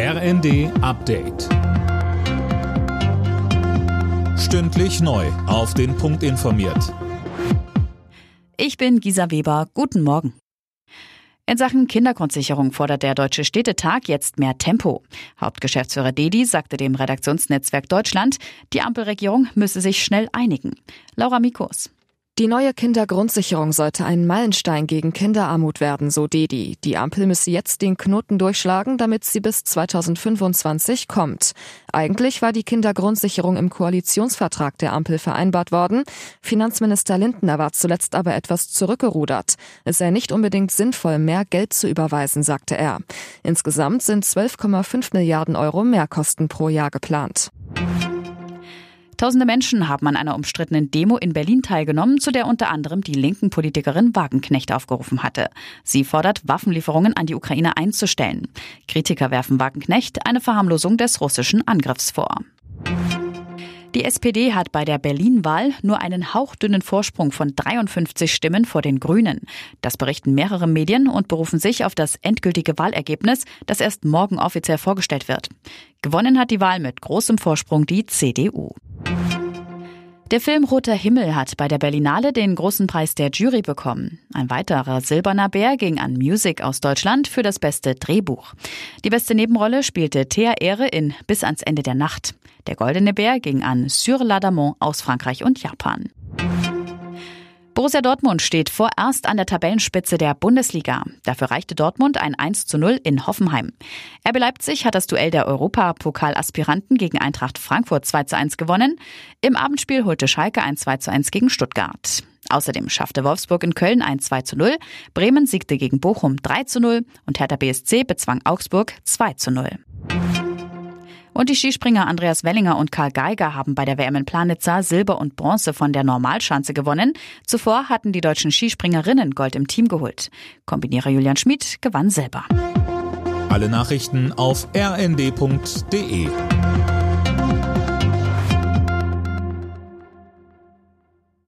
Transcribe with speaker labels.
Speaker 1: RND Update. Stündlich neu. Auf den Punkt informiert.
Speaker 2: Ich bin Gisa Weber. Guten Morgen. In Sachen Kindergrundsicherung fordert der Deutsche Städtetag jetzt mehr Tempo. Hauptgeschäftsführer Dedi sagte dem Redaktionsnetzwerk Deutschland, die Ampelregierung müsse sich schnell einigen. Laura Mikos.
Speaker 3: Die neue Kindergrundsicherung sollte ein Meilenstein gegen Kinderarmut werden, so Dedi. Die Ampel müsse jetzt den Knoten durchschlagen, damit sie bis 2025 kommt. Eigentlich war die Kindergrundsicherung im Koalitionsvertrag der Ampel vereinbart worden. Finanzminister Lindner war zuletzt aber etwas zurückgerudert. Es sei nicht unbedingt sinnvoll, mehr Geld zu überweisen, sagte er. Insgesamt sind 12,5 Milliarden Euro Mehrkosten pro Jahr geplant.
Speaker 2: Tausende Menschen haben an einer umstrittenen Demo in Berlin teilgenommen, zu der unter anderem die linken Politikerin Wagenknecht aufgerufen hatte. Sie fordert, Waffenlieferungen an die Ukraine einzustellen. Kritiker werfen Wagenknecht eine Verharmlosung des russischen Angriffs vor. Die SPD hat bei der Berlin-Wahl nur einen hauchdünnen Vorsprung von 53 Stimmen vor den Grünen. Das berichten mehrere Medien und berufen sich auf das endgültige Wahlergebnis, das erst morgen offiziell vorgestellt wird. Gewonnen hat die Wahl mit großem Vorsprung die CDU. Der Film Roter Himmel hat bei der Berlinale den großen Preis der Jury bekommen. Ein weiterer silberner Bär ging an Music aus Deutschland für das beste Drehbuch. Die beste Nebenrolle spielte Thea Ehre in Bis ans Ende der Nacht. Der goldene Bär ging an Sur l'Adamant aus Frankreich und Japan. Borussia Dortmund steht vorerst an der Tabellenspitze der Bundesliga. Dafür reichte Dortmund ein 1 zu 0 in Hoffenheim. RB Leipzig hat das Duell der Europapokal-Aspiranten gegen Eintracht Frankfurt 2 zu 1 gewonnen. Im Abendspiel holte Schalke ein 2 zu 1 gegen Stuttgart. Außerdem schaffte Wolfsburg in Köln ein 2 zu 0, Bremen siegte gegen Bochum 3 zu 0 und Hertha BSC bezwang Augsburg 2 zu 0. Und die Skispringer Andreas Wellinger und Karl Geiger haben bei der WM in Planitza Silber und Bronze von der Normalschanze gewonnen. Zuvor hatten die deutschen Skispringerinnen Gold im Team geholt. Kombinierer Julian Schmid gewann selber.
Speaker 1: Alle Nachrichten auf rnd.de